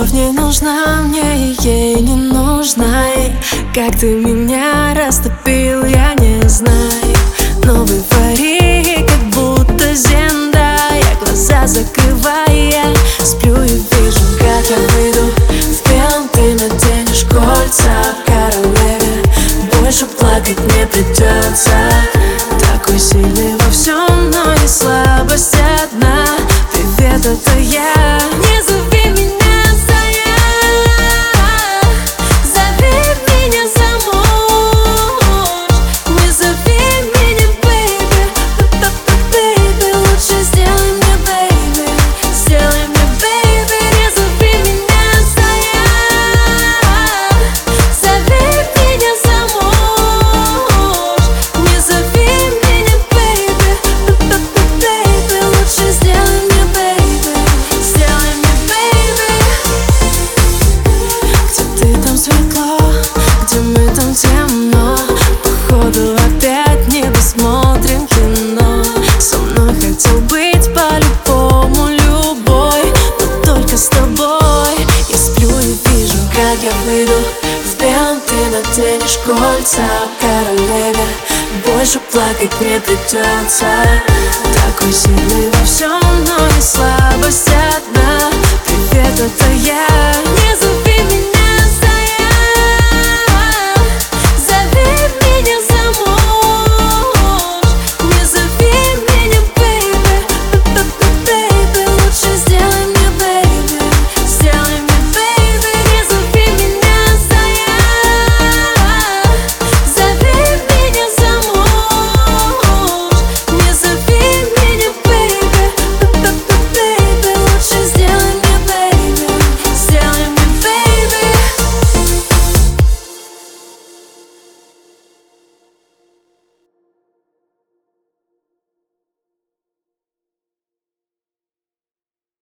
Любовь не нужна мне, ей не нужна Как ты меня растопил, я не знаю. Но в эйфории, как будто зенда. Я глаза закрываю, сплю и вижу, как я выйду В белом ты наденешь кольца королеве Больше плакать не придется. Такой сильный во всем, но и слабость одна. Привет, это я. Кольца королеве Больше плакать не придется Такой сильный во всем